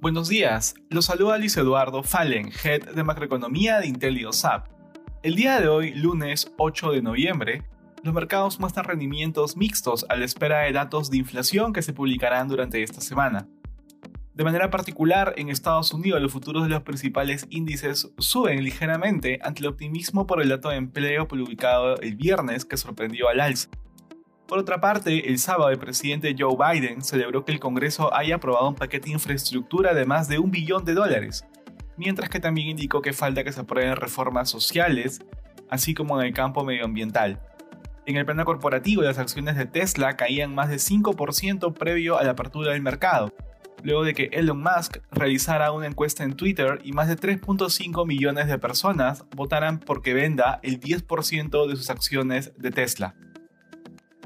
Buenos días, los saluda Luis Eduardo Fallen, Head de Macroeconomía de IntelioSAP. El día de hoy, lunes 8 de noviembre, los mercados muestran rendimientos mixtos a la espera de datos de inflación que se publicarán durante esta semana. De manera particular, en Estados Unidos los futuros de los principales índices suben ligeramente ante el optimismo por el dato de empleo publicado el viernes que sorprendió al alza. Por otra parte, el sábado el presidente Joe Biden celebró que el Congreso haya aprobado un paquete de infraestructura de más de un billón de dólares, mientras que también indicó que falta que se aprueben reformas sociales, así como en el campo medioambiental. En el plano corporativo, las acciones de Tesla caían más de 5% previo a la apertura del mercado, luego de que Elon Musk realizara una encuesta en Twitter y más de 3.5 millones de personas votaran por que venda el 10% de sus acciones de Tesla.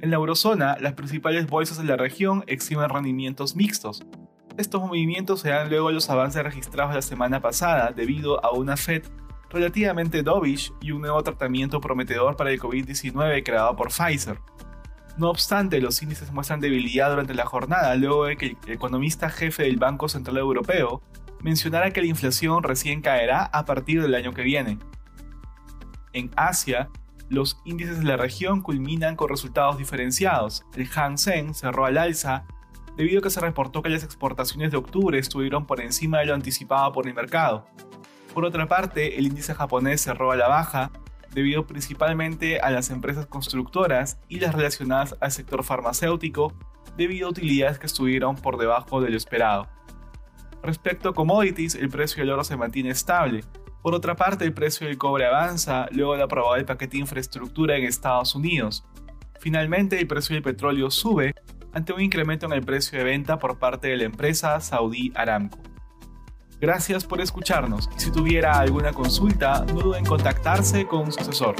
En la eurozona, las principales bolsas de la región exhiben rendimientos mixtos. Estos movimientos se dan luego de los avances registrados la semana pasada debido a una Fed relativamente dovish y un nuevo tratamiento prometedor para el COVID-19 creado por Pfizer. No obstante, los índices muestran debilidad durante la jornada luego de que el economista jefe del Banco Central Europeo mencionara que la inflación recién caerá a partir del año que viene. En Asia, los índices de la región culminan con resultados diferenciados. El Hang Seng cerró al alza debido a que se reportó que las exportaciones de octubre estuvieron por encima de lo anticipado por el mercado. Por otra parte, el índice japonés cerró a la baja debido principalmente a las empresas constructoras y las relacionadas al sector farmacéutico, debido a utilidades que estuvieron por debajo de lo esperado. Respecto a commodities, el precio del oro se mantiene estable. Por otra parte, el precio del cobre avanza luego de aprobar el paquete de infraestructura en Estados Unidos. Finalmente, el precio del petróleo sube ante un incremento en el precio de venta por parte de la empresa Saudi Aramco. Gracias por escucharnos y si tuviera alguna consulta, no duden en contactarse con su asesor.